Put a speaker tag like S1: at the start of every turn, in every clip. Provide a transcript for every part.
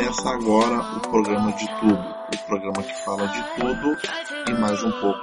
S1: Começa agora o programa de tudo, o programa que fala de tudo e mais um pouco.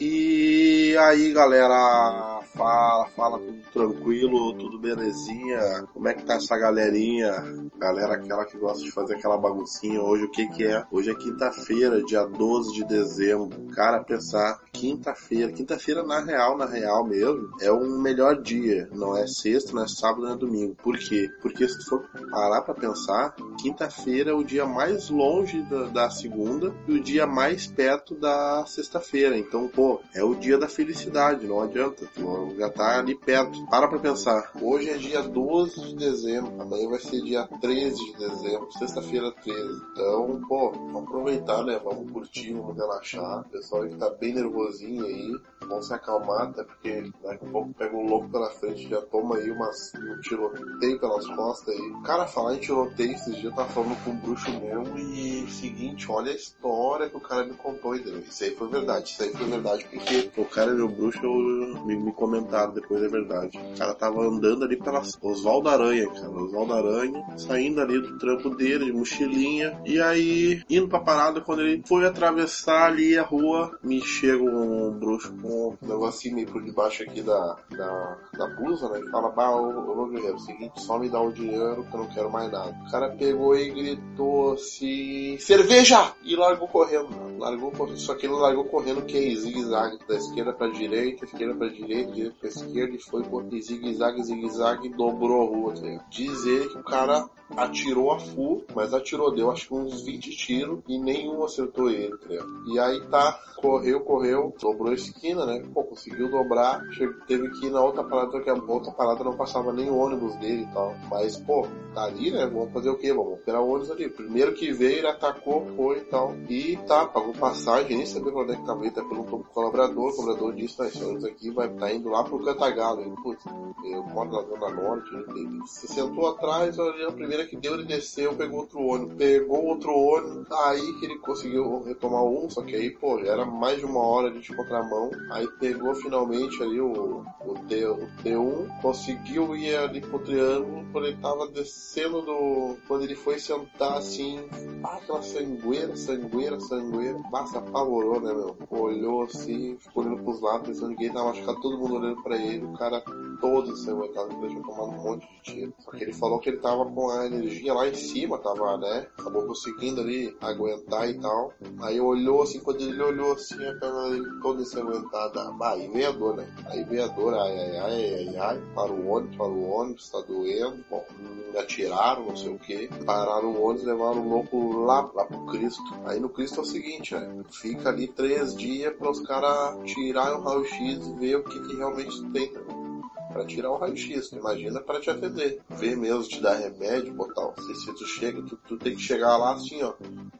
S1: E aí galera, Fala, fala, tudo tranquilo, tudo belezinha? Como é que tá essa galerinha? Galera, aquela que gosta de fazer aquela baguncinha. Hoje o que que é? Hoje é quinta-feira, dia 12 de dezembro. Cara, pensar, quinta-feira, quinta-feira na real, na real mesmo, é um melhor dia. Não é sexta, não é sábado, não é domingo. Por quê? Porque se tu for parar pra pensar, quinta-feira é o dia mais longe da, da segunda e o dia mais perto da sexta-feira. Então, pô, é o dia da felicidade, não adianta. Tu já tá ali perto. Para pra pensar. Hoje é dia 12 de dezembro, amanhã vai ser dia 13 de dezembro, sexta-feira 13. Então, pô, vamos aproveitar, né? Vamos curtir, vamos relaxar. O pessoal que tá bem nervosinho aí, vamos se acalmar, até porque daqui a pouco pega um louco pela frente, já toma aí umas, um tiroteio pelas costas aí. Cara, falar em tiroteio, esses dias eu tava falando com um bruxo meu e seguinte, olha a história que o cara me contou, entendeu? Isso aí foi verdade, isso aí foi verdade, porque o cara meu bruxo me, me comentaram depois, é verdade. O cara tava andando ali pelas Oswaldo Aranha, cara. Oswaldo Aranha, saindo ali do trampo dele, de mochilinha. E aí, indo pra parada, quando ele foi atravessar ali a rua, me chega um bruxo com um negocinho meio por debaixo aqui da, da, da blusa, né? E fala, bah, ô, ô guerreiro, é o seguinte, só me dá o dinheiro que eu não quero mais nada. O cara pegou e gritou assim, cerveja! E largou correndo. Largou correndo, só que ele largou correndo que é zigue-zague, da esquerda pra direita, esquerda pra direita, direita pra esquerda e foi por zigue-zague, zigue-zague dobrou a rua. Tá Diz ele que o cara atirou a full, mas atirou, deu acho que uns 20 tiros e nenhum acertou ele, tá E aí tá, correu, correu, dobrou a esquina, né? Pô, conseguiu dobrar, teve que ir na outra parada, que a outra parada não passava nem o ônibus dele e tal. Mas, pô, tá ali, né? Vamos fazer o quê? Vamos esperar o ônibus ali. Primeiro que veio, ele atacou, foi e tal. E tá, pagou passagem, nem sabia quando é que tava ele, tá perguntou pro colaborador, o colaborador disse, né, esse ônibus aqui vai tá indo lá pro Cantagalo. Ele, putz, eu moro na Zona Norte, ele se sentou atrás, olhou a que deu, ele desceu, pegou outro ônibus, pegou outro ônibus, aí que ele conseguiu retomar um, só que aí, pô, já era mais de uma hora de contramão, aí pegou finalmente ali o, o, T, o T1, conseguiu ir ali pro triângulo, quando ele tava descendo do, quando ele foi sentar assim, aquela sangueira, sangueira, sangueira, massa apavorou, né, meu? Olhou assim, ficou olhando pros lados, pensando que ninguém tava machucado, todo mundo olhando pra ele, o cara todo ensanguentado, deixou tomar um monte de tiro. Só que ele falou que ele tava com a energia lá em cima, tava, né? Acabou conseguindo ali aguentar e tal. Aí olhou assim, quando ele olhou assim, a perna dele toda ensanguentada. Ah, aí veio a dor, né? Aí veio a dor, ai, ai, ai, ai, ai, para o ônibus, para o ônibus, tá doendo. Bom, me atiraram, não sei o que. Pararam o ônibus, levaram o louco lá, lá pro Cristo. Aí no Cristo é o seguinte, né? Fica ali três dias para os caras tirarem o raio-x e ver o que, que realmente tem. Para tirar o raio-x, imagina para te atender. Ver mesmo, te dar remédio, botar. Se, se tu chega, tu, tu tem que chegar lá assim, ó,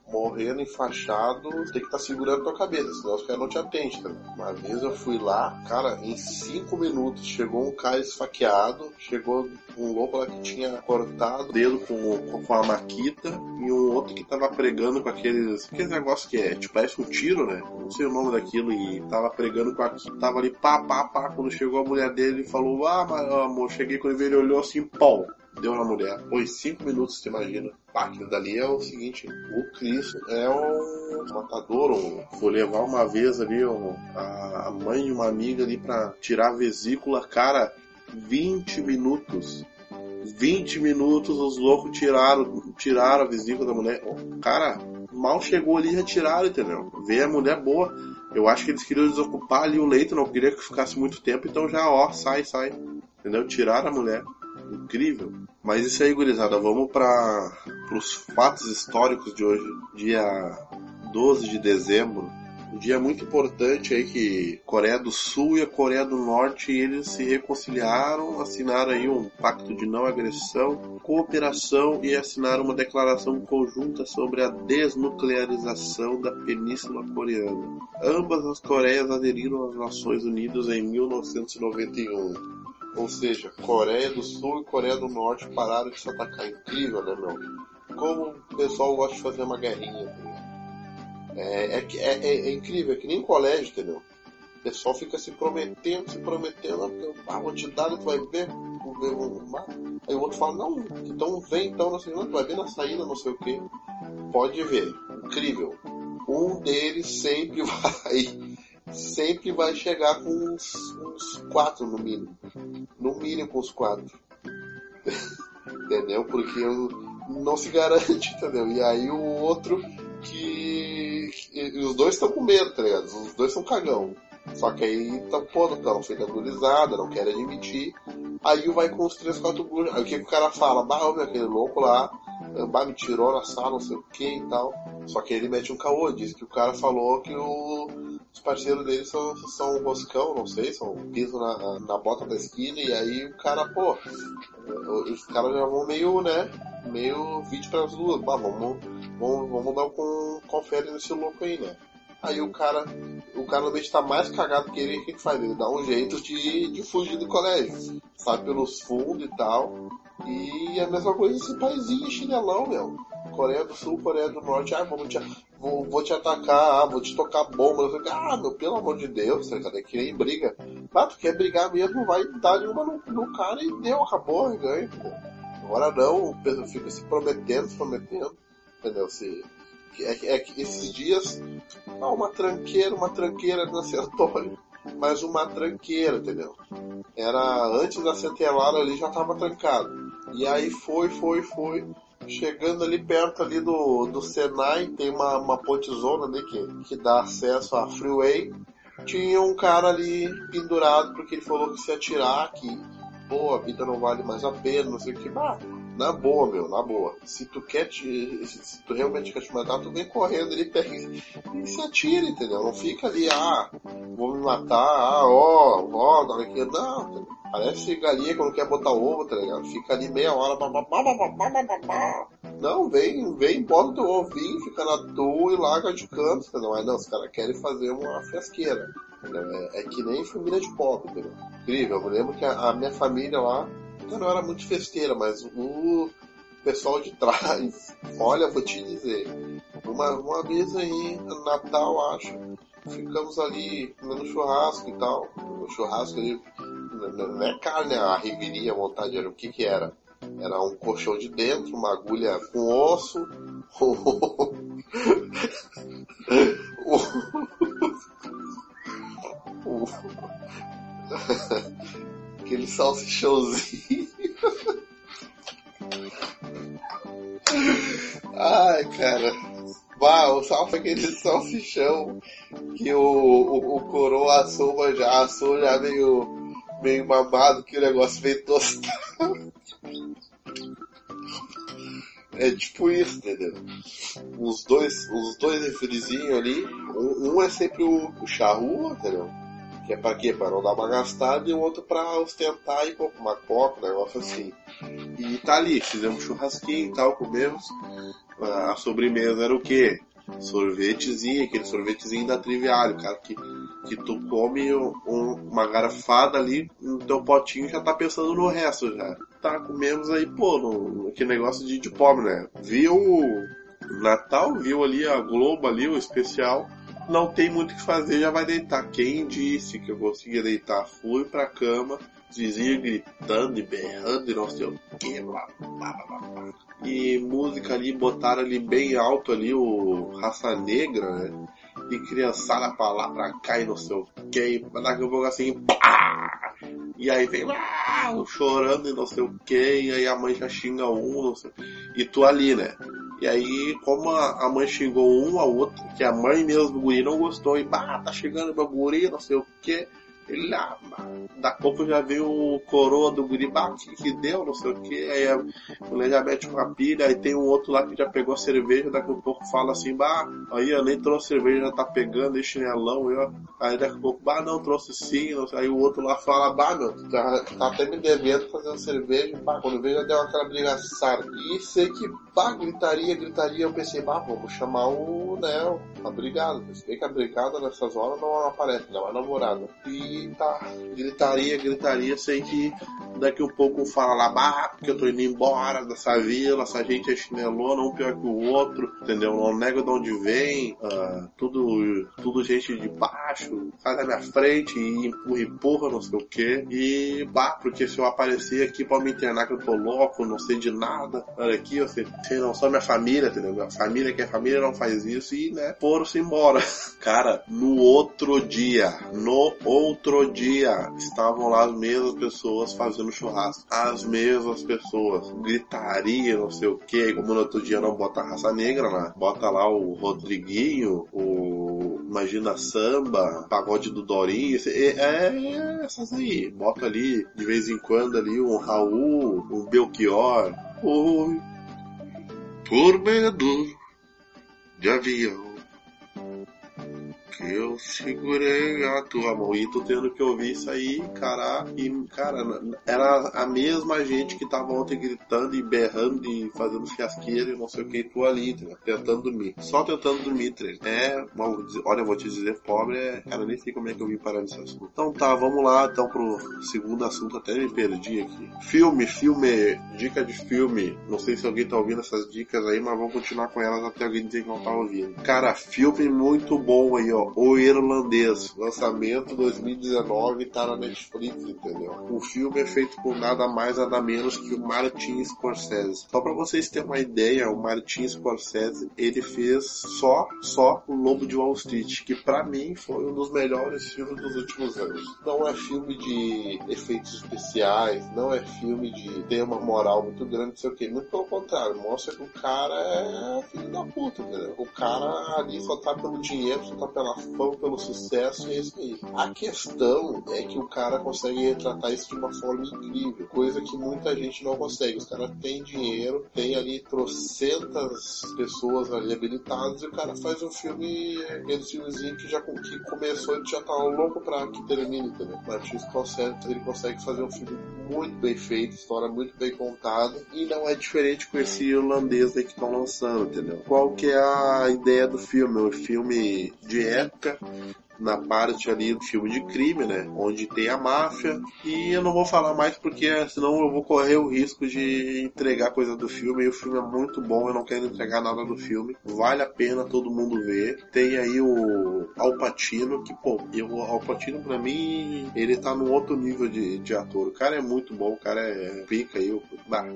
S1: morrendo enfaixado, tem que estar tá segurando tua cabeça, senão os caras não te atendem, tá? Uma vez eu fui lá, cara, em cinco minutos chegou um cara esfaqueado, chegou um louco lá que tinha cortado o dedo com, com a maquita e um outro que tava pregando com aqueles, aqueles negócios que é, tipo, parece um tiro, né? Não sei o nome daquilo e tava pregando com aquilo, tava ali pá, pá, pá, quando chegou a mulher dele e falou, ah, mas, amor, cheguei quando ele olhou assim, pau, deu na mulher. Foi cinco minutos, você imagina. Aquilo dali é o seguinte, o Cristo é um matador, um, vou levar uma vez ali um, a, mãe de uma amiga ali pra tirar a vesícula, cara, 20 minutos. 20 minutos os loucos tiraram, tiraram a vesícula da mulher. Cara, mal chegou ali já tiraram, entendeu? Vê a mulher boa. Eu acho que eles queriam desocupar ali o leito, não queria que ficasse muito tempo, então já, ó, sai, sai. Entendeu? Tiraram a mulher. Incrível. Mas isso aí, gurizada, vamos para os fatos históricos de hoje, dia 12 de dezembro um dia muito importante aí que Coreia do Sul e a Coreia do Norte eles se reconciliaram, assinaram aí um pacto de não agressão, cooperação e assinaram uma declaração conjunta sobre a desnuclearização da Península Coreana. Ambas as Coreias aderiram às Nações Unidas em 1991. Ou seja, Coreia do Sul e Coreia do Norte pararam de se atacar. Incrível, né, meu? Como o pessoal gosta de fazer uma guerrinha. Tá é, é, é, é, incrível, é que nem colégio, entendeu? pessoal fica se prometendo, se prometendo, ah, vou te dar, tu vai ver, vou ver um. Aí o outro fala, não, então vem então, assim, não, tu vai ver na saída, não sei o que. Pode ver, incrível. Um deles sempre vai, sempre vai chegar com uns, uns quatro no mínimo. No mínimo com os quatro. entendeu? Porque não se garante, entendeu? E aí o outro que. que os dois estão com medo, tá ligado? Os dois são cagão. Só que aí estão pondo, estão feita gurizada, não querem admitir. Aí vai com os três, quatro guris. Aí o que, que o cara fala? Bah, meu, aquele louco lá, bah, me tirou na sala, não sei o que e tal. Só que ele mete um caô, diz que o cara falou que o, os parceiros dele são, são um roscão, não sei, são um piso na, na bota da esquina, e aí o cara, pô, os caras já vão meio, né, meio vídeo para as duas, bah, vamos, vamos, vamos dar um confere nesse louco aí, né. Aí o cara, o cara normalmente tá mais cagado que ele, o que, que faz? Ele dá um jeito de, de fugir do colégio. Sai pelos fundos e tal. E a mesma coisa esse paizinho chinelão, meu. Coreia do Sul, Coreia do Norte, ah, vamos te, vou, vou te atacar, ah, vou te tocar bomba. Ah, meu, pelo amor de Deus, tá ligado? É que nem briga. Ah, tu quer brigar mesmo, vai dar uma no, no cara e deu, acabou, ganha, pô. Agora não, o Pedro fica se prometendo, se prometendo, entendeu? Se, é, é que esses dias, ah, uma tranqueira, uma tranqueira no acertório, mas uma tranqueira, entendeu? Era antes da centenária ali já tava trancado. E aí foi, foi, foi. Chegando ali perto ali do, do Senai, tem uma, uma pontezona ali que, que dá acesso à freeway. Tinha um cara ali pendurado porque ele falou que se atirar, que pô, a vida não vale mais a pena, não sei o que. Bah, na boa, meu, na boa. Se tu quer te. Se tu realmente quer te matar, tu vem correndo ali, pega e se atira, entendeu? Não fica ali, ah, vou me matar, ah, ó, ó, dá aqui. Não, entendeu? Parece galinha quando quer botar ovo, tá ligado? Fica ali meia hora, Não, vem, vem, bota teu ovinho, fica na tua e larga de canto, entendeu? Mas não, os caras querem fazer uma fiasqueira. É, é, que nem família de pobre, entendeu? Incrível, eu lembro que a, a minha família lá eu não era muito festeira, mas o pessoal de trás, olha, vou te dizer, uma, uma vez aí, Natal, acho, ficamos ali comendo churrasco e tal. O churrasco ali, não é carne, a riveria, a vontade, era o que que era? Era um colchão de dentro, uma agulha com osso, aquele salsichãozinho. Ai, cara. Bah, o sal foi aquele salsichão que o, o, o coroa assou, já assou já meio, meio mamado, que o negócio veio tostado. É tipo isso, entendeu? Os dois, os dois refrizinhos ali, um, um, é sempre o, o charrua, entendeu? Que é pra quê? Pra não dar uma gastada e o outro pra ostentar e pô, uma coca, um negócio assim. E tá ali, fizemos churrasquinho e tal, comemos. A sobremesa era o quê? Sorvetezinho, aquele sorvetezinho da Triviário, cara, que, que tu come um, uma garrafada ali no teu potinho já tá pensando no resto já. Tá, comemos aí, pô, no, aquele negócio de, de pobre, né? Viu Natal, viu ali a Globo ali, o especial não tem muito o que fazer, já vai deitar. Quem disse que eu conseguia deitar? Fui pra cama, vizinho gritando e berrando e não sei o que. E música ali, botaram ali bem alto ali o Raça Negra, né? E criançada pra lá, pra cá e não sei o que. Daqui a pouco assim, pá! E aí vem lá, chorando e não sei o que. E aí a mãe já xinga um, não sei. E tu ali, né? E aí, como a, mãe xingou um ao outro, que a mãe mesmo do guri não gostou, e bah, tá chegando meu guri, não sei o que. Ele, ah, da pouco já veio o coroa do guri, bah, que, deu, não sei o que. Aí a mulher já mete uma pilha, aí tem um outro lá que já pegou a cerveja, daqui a pouco fala assim, bah, aí eu nem trouxe cerveja, já tá pegando, e chinelão, eu, aí daqui a pouco, bah, não, trouxe sim, não sei. aí o outro lá fala, bah, meu, tá, tá até me devendo fazendo cerveja, bah, quando veio já deu aquela brigaçada. E sei que, bah, gritaria, gritaria, eu pensei, bah, vamos chamar o, né, a brigada. Se que a brigada nessas horas não aparece, não é namorada. E tá, gritaria, gritaria, sei que daqui um pouco fala lá, bah, porque eu tô indo embora dessa vila, essa gente é chinelona, um pior que o outro, entendeu? Não nego de onde vem, uh, tudo, tudo gente de baixo, sai da minha frente e empurra, empurra, não sei o que. E bah, porque se eu aparecer aqui pode me internar que eu tô louco, não sei de nada, olha aqui, eu sei, não sou minha família, entendeu? Minha família que é família não faz isso e, né, foram-se embora. Cara, no outro dia, no outro dia, estavam lá as mesmas pessoas fazendo churrasco. As mesmas pessoas. Gritaria, não sei o que. Como no outro dia não bota a raça negra, né? Bota lá o Rodriguinho, o Imagina Samba, Pagode do Dorinho. É, é essas aí. Bota ali, de vez em quando ali, um Raul, um Belchior. Oi. Por medo de avião eu segurei a tua mão. E tô tendo que ouvir isso aí, cara. E, cara, era a mesma gente que tava ontem gritando e berrando e fazendo fiasqueira e não sei o que, tu ali, tá tentando dormir. Só tentando dormir, treino. É, olha, eu vou te dizer, pobre é. Cara, nem sei como é que eu vim parar nesse assunto. Então tá, vamos lá então pro segundo assunto, até me perdi aqui. Filme, filme, dica de filme. Não sei se alguém tá ouvindo essas dicas aí, mas vamos continuar com elas até alguém dizer que não tá ouvindo. Cara, filme muito bom aí, ó. O Irlandês, lançamento 2019, tá na Netflix, entendeu? O filme é feito por nada mais, nada menos que o Martin Scorsese. Só para vocês terem uma ideia, o Martin Scorsese, ele fez só, só o Lobo de Wall Street, que para mim foi um dos melhores filmes dos últimos anos. Não é filme de efeitos especiais, não é filme de ter uma moral muito grande, não sei o que. Muito pelo contrário, mostra que o cara é filho da puta, entendeu? O cara ali só tá pelo dinheiro, só tá pela pelo sucesso, é. A questão é que o cara consegue retratar isso de uma forma incrível, coisa que muita gente não consegue. Os caras têm dinheiro, tem ali trocentas pessoas ali habilitadas, e o cara faz um filme, aquele filmezinho que já que começou e já tá louco pra que termine, entendeu? O artista consegue, ele consegue fazer um filme muito bem feito, história muito bem contada, e não é diferente com esse irlandês aí que estão lançando, entendeu? Qual que é a ideia do filme? O filme de época na parte ali do filme de crime, né? Onde tem a máfia. E eu não vou falar mais porque senão eu vou correr o risco de entregar coisa do filme. E o filme é muito bom, eu não quero entregar nada do filme. Vale a pena todo mundo ver. Tem aí o Alpatino, que, pô, o Alpatino pra mim, ele tá num outro nível de, de ator. O cara é muito bom, o cara é pica aí.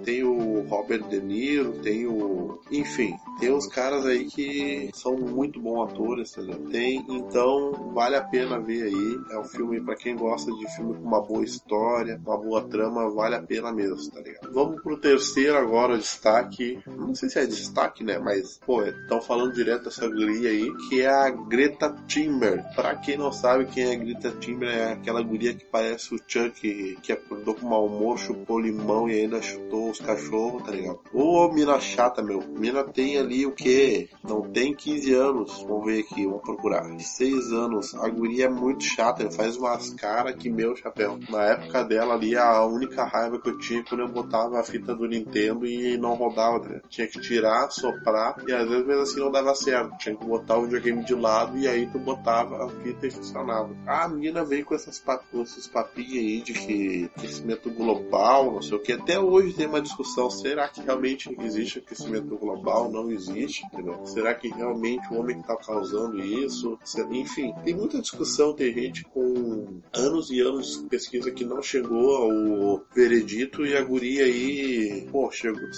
S1: Tem o Robert De Niro, tem o. Enfim, tem os caras aí que são muito bons atores, entendeu? Tem, então vale a pena ver aí. É um filme para quem gosta de filme com uma boa história, uma boa trama, vale a pena mesmo, tá ligado? Vamos pro terceiro agora, destaque. Não sei se é destaque, né? Mas, pô, estão falando direto dessa guria aí, que é a Greta Timber. Pra quem não sabe quem é a Greta Timber, é aquela guria que parece o Chuck, que acordou com mau humor, chupou limão e ainda chutou os cachorros, tá ligado? Ô, mina chata, meu. Mina tem ali o quê? Não tem 15 anos. Vamos ver aqui, vamos procurar. 6 anos anos. A guria é muito chata, ele faz umas caras que meu chapéu. Na época dela ali, a única raiva que eu tinha quando eu botava a fita do Nintendo e não rodava, né? Tinha que tirar, soprar, e às vezes mesmo assim não dava certo. Tinha que botar o videogame de lado e aí tu botava a fita e funcionava. A menina veio com essas esses papinhos aí de que aquecimento global, não sei o que. Até hoje tem uma discussão, será que realmente existe aquecimento global? Não existe, entendeu? Será que realmente o homem está causando isso? Enfim, tem muita discussão, tem gente com anos e anos de pesquisa que não chegou ao veredito e a guria aí, pô, chegou,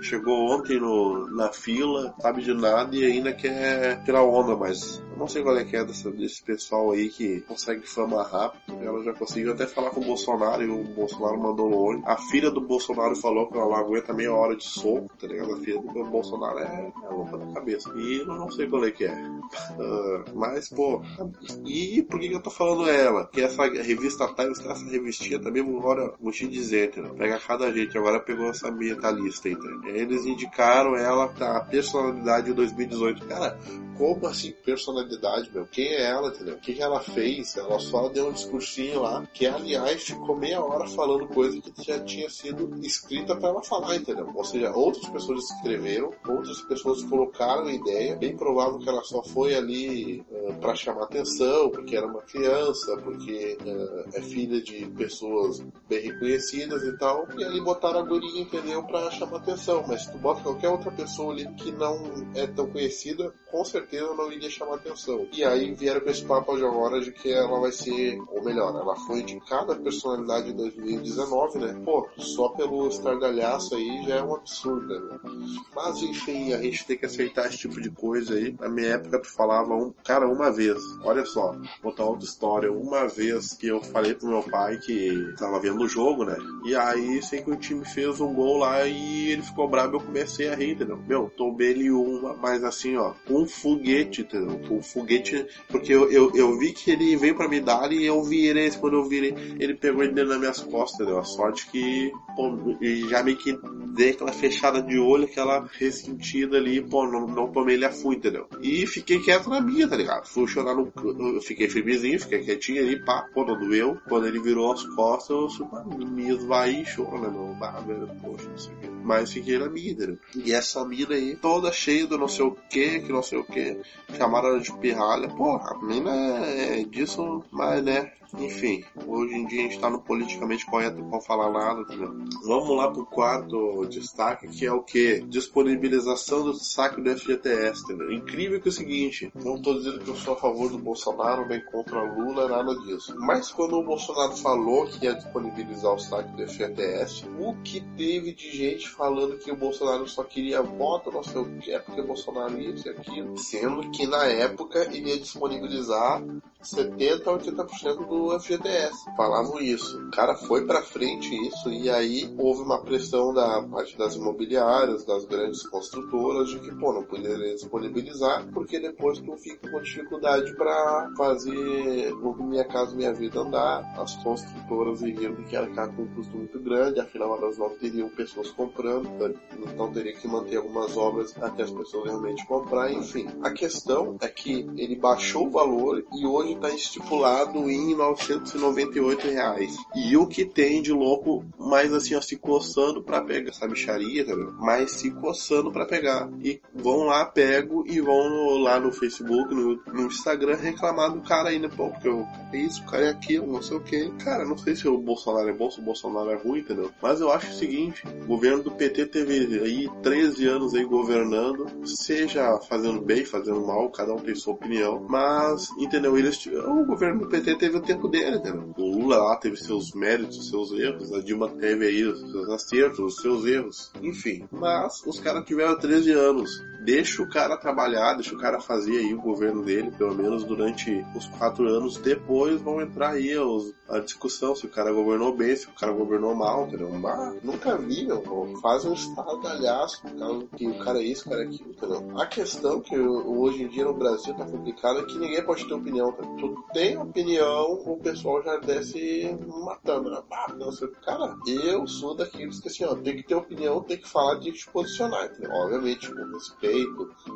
S1: chegou ontem no, na fila, sabe de nada e ainda quer tirar onda, mas eu não sei qual é que é dessa, desse pessoal aí que consegue fama rápido. Ela já conseguiu até falar com o Bolsonaro e o Bolsonaro mandou longe. A filha do Bolsonaro falou que ela não aguenta meia hora de soco, tá ligado? A filha do Bolsonaro é, é louca da cabeça. E eu não sei qual é que é. Mas, pô, e por que, que eu tô falando ela? Que essa revista Times, essa revistinha também, agora, vou te dizer, entendeu? Pega cada gente, agora pegou essa metalista, entendeu? Eles indicaram ela a personalidade de 2018. Cara, como assim personalidade? meu. Quem é ela, entendeu? O que, que ela fez? Ela só deu um discursinho lá, que aliás ficou meia hora falando coisa que já tinha sido escrita para ela falar, entendeu? Ou seja, outras pessoas escreveram, outras pessoas colocaram a ideia, bem provável que ela só foi ali uh, eh, para chamar atenção, porque era uma criança, porque uh, é filha de pessoas bem reconhecidas e tal, e ali botaram a guria, entendeu? Pra chamar atenção, mas se tu bota qualquer outra pessoa ali que não é tão conhecida, com certeza não iria chamar atenção. E aí vieram com esse papo de agora de que ela vai ser, ou melhor, ela foi indicada a personalidade de 2019, né? Pô, só pelo estardalhaço aí já é um absurdo, né? Mas enfim, a gente tem que aceitar esse tipo de coisa aí. Na minha época tu falava, um, cara, uma vez, olha só, botar outra história, uma vez que eu falei pro meu pai que tava vendo o jogo, né? E aí, sei que o time fez um gol lá e ele ficou bravo eu comecei a rir, entendeu? Meu, tomei ele uma, mas assim, ó, um foguete, entendeu? Um foguete, porque eu, eu, eu vi que ele veio pra me dar e eu vi ele, quando eu vi ele, pegou ele dentro das minhas costas, entendeu? A sorte que, pô, já meio que dei aquela fechada de olho, aquela ressentida ali, pô, não, não tomei ele a fui, entendeu? E fiquei quieto na minha, tá ligado? Fui chorar no. Fiquei firmezinho, fiquei quietinho ali, pá, pô, não doeu. Quando ele virou as costas, eu super, me esvaí e chorou, né, meu? Bah, velho, poxa, não sei o. Mas fiquei na entendeu? E essa mina aí, toda cheia do não sei o que, que não sei o que, chamaram ela de pirralha. Porra, a mina é disso, mas né, enfim, hoje em dia a gente tá no politicamente correto pra falar nada, entendeu? Vamos lá pro quarto destaque, que é o que? Disponibilização do saque do FGTS, entendeu? Incrível que é o seguinte, não tô dizendo que eu sou a favor do Bolsonaro, nem contra Lula, nada disso. Mas quando o Bolsonaro falou que ia disponibilizar o saque do FGTS, o que teve de gente falando que o Bolsonaro só queria voto, não sei o que, é porque o Bolsonaro isso e aquilo, sendo que na época ele ia disponibilizar 70 a 80% do FGTS. Falavam isso. O cara foi para frente isso e aí houve uma pressão da parte das imobiliárias, das grandes construtoras de que, pô, não poderia disponibilizar porque depois tu fica com dificuldade para fazer o Minha Casa Minha Vida andar. As construtoras iriam que arcar com um custo muito grande, afinal elas não teriam pessoas comprando, então teria que manter algumas obras até as pessoas realmente comprar, enfim. A questão é que ele baixou o valor e hoje está estipulado em 998 reais. E o que tem de louco, mais assim, ó, se coçando para pegar essa bicharia, entendeu? Mas se coçando para pegar. E vão lá, pego e vão no, lá no Facebook, no, no, Instagram reclamar do cara ainda, pô, porque eu, é isso, o cara é aquilo, não sei o que. Cara, não sei se o Bolsonaro é bom, se o Bolsonaro é ruim, entendeu? Mas eu acho o seguinte, o governo do PT teve aí 13 anos aí governando, seja fazendo bem, fazendo mal, cada um tem sua opinião, mas, entendeu? Eles o governo do PT teve o tempo dele, entendeu? O Lula lá teve seus méritos, seus erros, a Dilma teve aí os seus acertos, os seus erros, enfim. Mas os caras tiveram 13 anos. Deixa o cara trabalhar, deixa o cara fazer aí o governo dele, pelo menos durante os quatro anos. Depois vão entrar aí os, a discussão se o cara governou bem, se o cara governou mal, entendeu? Mas nunca vi, meu. Faz um estardalhaço que o cara é isso, o cara é aquilo, entendeu? A questão que hoje em dia no Brasil tá complicada é que ninguém pode ter opinião, tá? tu tem opinião, o pessoal já desce matando. Né? Não sei. Cara, eu sou daqueles que assim, ó, tem que ter opinião, tem que falar, tem que te posicionar. Entendeu? Obviamente, com respeito,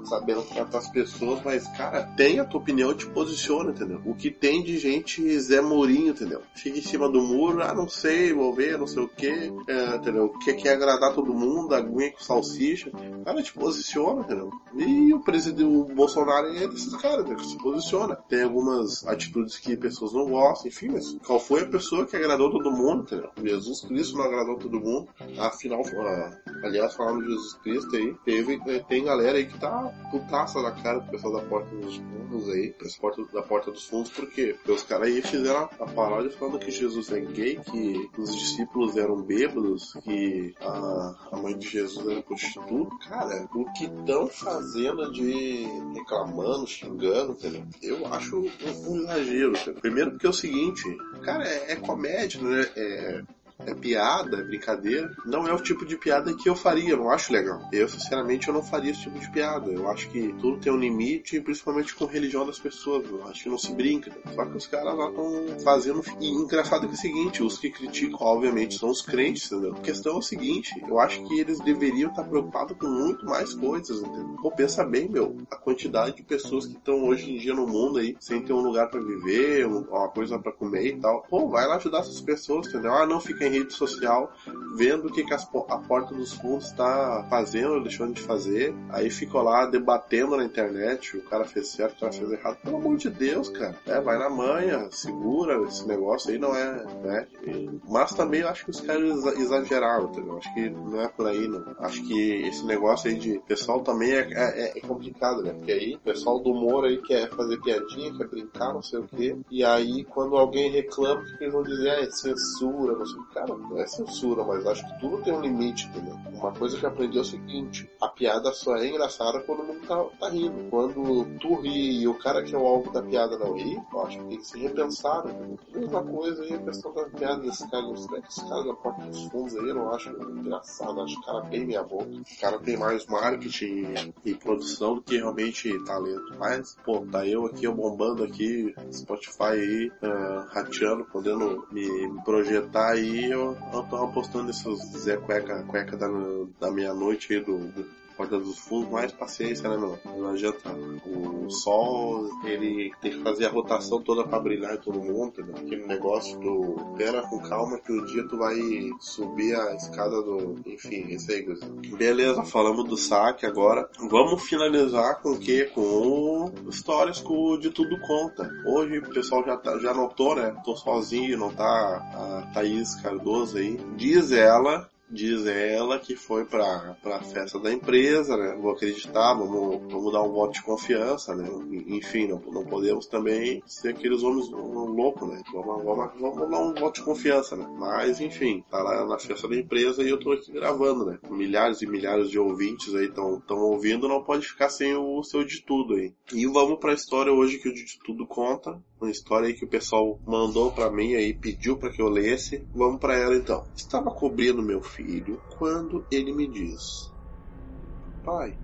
S1: sabendo tratar as pessoas, mas, cara, tem a tua opinião, te posiciona, entendeu? O que tem de gente Zé Mourinho, entendeu? Fica em cima do muro, ah, não sei, vou ver, não sei o que, é, entendeu? Quer, quer agradar todo mundo, aguinha com salsicha. Cara, te posiciona, entendeu? E o presidente, o Bolsonaro é desses caras, entendeu? Que se posiciona. Tem algumas atitudes que pessoas não gostam, enfim, mas qual foi a pessoa que agradou todo mundo, entendeu? Jesus Cristo não agradou todo mundo, afinal, uh, aliás, falando de Jesus Cristo aí, teve, eh, tem galera aí que tá putaça na cara do pessoal da Porta dos Fundos aí, porta, da Porta dos Fundos, por quê? Porque os caras aí fizeram a paródia falando que Jesus é gay, que os discípulos eram bêbados, que a, a mãe de Jesus era prostituta. Cara, o que estão fazendo de reclamando, xingando, entendeu? Eu acho um, um exagero. Primeiro porque é o seguinte, cara, é, é comédia, né? É, é piada, é brincadeira, não é o tipo de piada que eu faria, eu não acho legal. Eu, sinceramente, eu não faria esse tipo de piada. Eu acho que tudo tem um limite, principalmente com a religião das pessoas. Eu acho que não se brinca. Só que os caras lá estão fazendo. E engraçado é, é o seguinte: os que criticam, obviamente, são os crentes, entendeu? A questão é o seguinte: eu acho que eles deveriam estar preocupados com muito mais coisas, entendeu? Pô, pensa bem, meu, a quantidade de pessoas que estão hoje em dia no mundo aí, sem ter um lugar para viver, uma coisa para comer e tal. Pô, vai lá ajudar essas pessoas, entendeu? Ah, não fica em rede social vendo o que, que as, a porta dos fundos está fazendo deixando de fazer. Aí ficou lá debatendo na internet, o cara fez certo, o cara fez errado. Pelo amor de Deus, cara. É, vai na manha, segura esse negócio aí, não é, né? Mas também acho que os caras exageraram, entendeu? Acho que não é por aí, não. Acho que esse negócio aí de pessoal também é, é, é complicado, né? Porque aí o pessoal do humor aí quer fazer piadinha, quer brincar, não sei o quê. E aí quando alguém reclama, o que eles vão dizer? Ah, é censura, não sei o Cara, não é censura, mas acho que tudo tem um limite, entendeu? Uma coisa que eu aprendi é o seguinte: a piada só é engraçada quando o mundo tá, tá rindo. Quando tu ri e o cara que é o alvo da piada não ri, eu acho que tem que se repensar, né? Mesma coisa aí, a questão da piada desse cara, os caras da porta dos fundos aí, eu não acho engraçado, acho que o cara bem minha boca. O cara tem mais marketing e produção do que realmente talento. Mas, pô, tá eu aqui, eu bombando aqui, Spotify aí, uh, rateando, podendo me, me projetar aí, eu, eu tô apostando nesses Zé Cueca, cueca da, da meia-noite aí do, do Porta dos Fundos, mais paciência, né, meu? Não adianta. O sol, ele tem que fazer a rotação toda pra brilhar em todo mundo, entendeu? Aquele negócio do pera com calma que o dia tu vai subir a escada do. Enfim, esse aí, coisa. Beleza, falamos do saque agora. Vamos finalizar com o quê? Com histórias com de tudo conta. Hoje o pessoal já, tá, já notou, né? Tô sozinho, não tá a Thaís Cardoso aí. Diz ela Diz ela que foi pra, pra festa da empresa, né? Vou acreditar, vamos, vamos dar um voto de confiança, né? Enfim, não, não podemos também ser aqueles homens loucos, né? Vamos, vamos, vamos dar um voto de confiança, né? Mas, enfim, tá lá na festa da empresa e eu tô aqui gravando, né? Milhares e milhares de ouvintes aí estão ouvindo, não pode ficar sem o seu de tudo aí. E vamos pra história hoje que o de tudo conta. Uma história aí que o pessoal mandou para mim aí, pediu para que eu lesse. Vamos para ela então. Estava cobrindo meu filho filho quando ele me diz: Pai,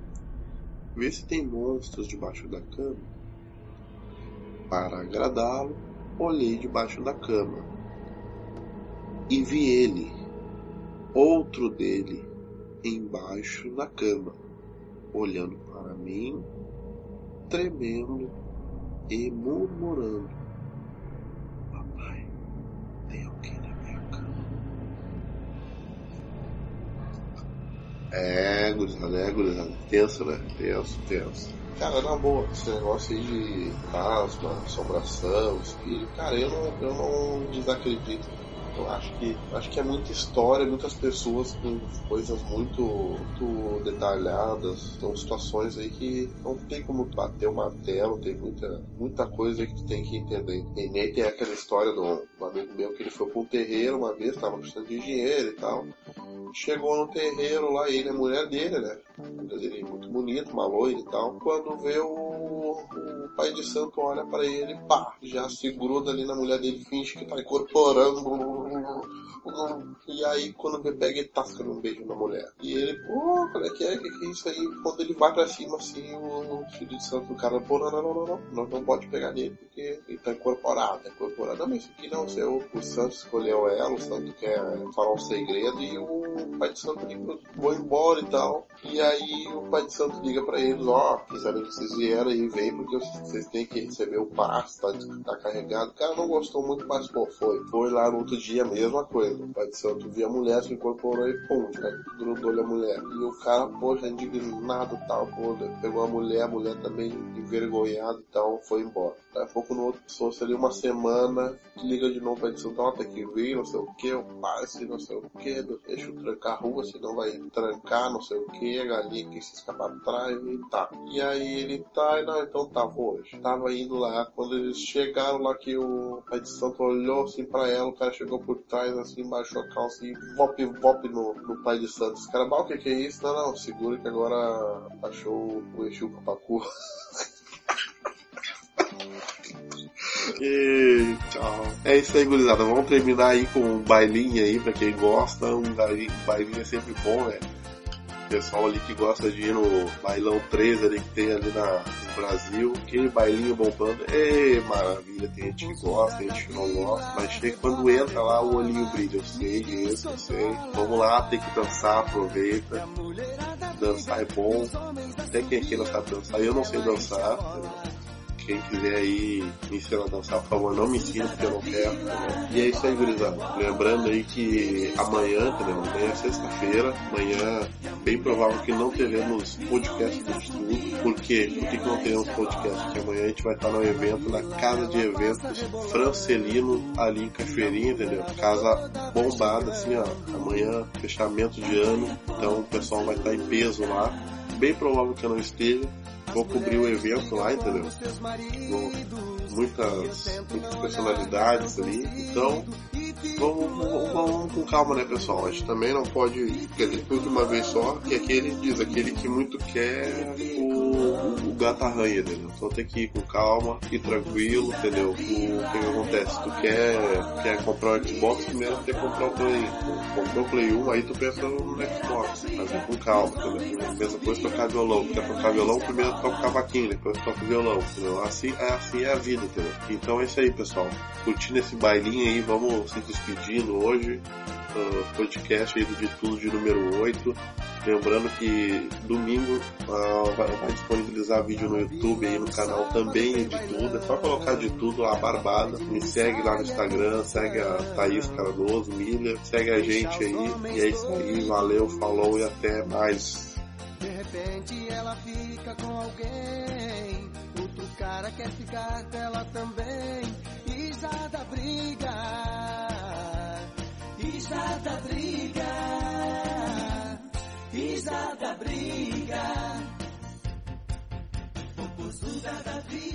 S1: vê se tem monstros debaixo da cama. Para agradá-lo, olhei debaixo da cama e vi ele, outro dele, embaixo da cama, olhando para mim, tremendo e murmurando: É, gurizada, é, gurizada. Tenso, né? Tenso, tenso. Cara, na boa, esse negócio aí de asma, assombração, espírito, cara, eu não, eu não desacredito eu acho que acho que é muita história, muitas pessoas com coisas muito, muito detalhadas, são situações aí que não tem como bater uma tela, tem muita, muita coisa aí que tu tem que entender. E nem tem aquela história do um amigo meu que ele foi para um terreiro uma vez, tava precisando de dinheiro e tal. Chegou no terreiro lá, ele é a mulher dele, né? dele é muito bonito, uma loira e tal. Quando vê o pai de santo olha para ele, pá, já se gruda ali na mulher dele, finge que tá incorporando e aí, quando ele pega, ele tasca um beijo na mulher. E ele, pô, como é que é? Que, que é isso aí? Quando ele vai pra cima, assim, o, filho de santo do cara, pô, não, não, não, não, não, não, não pode pegar nele, porque ele tá incorporado, é incorporado. Não, mas isso aqui não, seu, o santo escolheu ela, o santo quer falar um segredo, e o pai de santo liga, vou embora e tal. E aí, o pai de santo liga pra eles, ó, oh, quiserem que vocês vieram aí, vem, porque vocês têm que receber o passe, tá, tá carregado. O cara não gostou muito, mas, pô, foi. Foi lá no outro dia, mesma coisa. O pai de santo via a mulher, se incorporou e pum, já grudou-lhe a mulher. E o cara, poxa, indignado e tal, pô, pegou a mulher, a mulher também envergonhada e tal, foi embora. Daqui a pouco no outro pessoa ali uma semana, liga de novo, santo, ó, tem que vir, não sei o que, o passe, não sei o que, deixa eu trancar a rua, senão vai trancar, não sei o que, a galinha que se escapar atrás e tá. E aí ele tá, e não, então tá, hoje. Tava indo lá, quando eles chegaram lá que o pai de santo olhou assim pra ela, o cara chegou por trás assim, baixou a calça e vop, vop no, no pai de Santos. Cara, o que, que é isso? Não, não, segura que agora achou o Exu Papacu. E tchau. É isso aí, gurizada. Vamos terminar aí com um bailinho aí, pra quem gosta. Um bailinho, bailinho é sempre bom, né? pessoal ali que gosta de ir no bailão 3 ali que tem ali na, Brasil, aquele bailinho bombando, é maravilha, tem gente que gosta, tem gente que não gosta, mas chega quando entra lá o olhinho brilha, eu sei disso, eu sei. Vamos lá, tem que dançar, aproveita. Dançar é bom. Até quem aqui não sabe dançar, eu não sei dançar. Quem quiser aí me ensinar a dançar, por favor, não me ensina porque eu não quero. Né? E é isso aí, gurizada. Lembrando aí que amanhã, entendeu? Amanhã é sexta-feira. Amanhã, bem provável que não teremos podcast do estudo. Por quê? Por que, que não teremos podcast? Porque amanhã a gente vai estar no evento, na casa de eventos Francelino, ali em Cachoeirinha, entendeu? Casa bombada, assim, ó. Amanhã, fechamento de ano. Então o pessoal vai estar em peso lá. Bem provável que eu não esteja vou cobrir o evento lá, entendeu? Vou, muitas, muitas personalidades ali. Então, vamos, vamos, vamos, com calma, né, pessoal? A gente também não pode, quer dizer, tudo de uma vez só, que aquele diz, aquele que muito quer o, o gato arranha, entendeu? Então tem que ir com calma, ir tranquilo, entendeu? O, que, que acontece? Tu quer, quer comprar o Xbox, primeiro tem que comprar o Play. Comprou o Play 1, aí tu pensa no Xbox, mas é com calma, entendeu? Mesma coisa tocar violão. Quer tocar violão, primeiro toca o cavaquinho, depois toca o violão, entendeu? Assim, é, assim é a vida, entendeu? Então é isso aí, pessoal. Curtindo esse bailinho aí, vamos se despedindo hoje. Uh, podcast aí do De Tudo de número 8. Lembrando que domingo uh, vai, disponibilizar vídeo no YouTube aí no canal também de tudo. É só colocar de tudo a barbada. Me segue lá no Instagram, segue a Thaís Cardoso, Milha, segue a gente aí. E é isso aí, valeu, falou e até mais. De repente ela fica com alguém, outro cara quer ficar com ela também. E já dá briga, e dá briga, e dá briga. Popozuda da vila.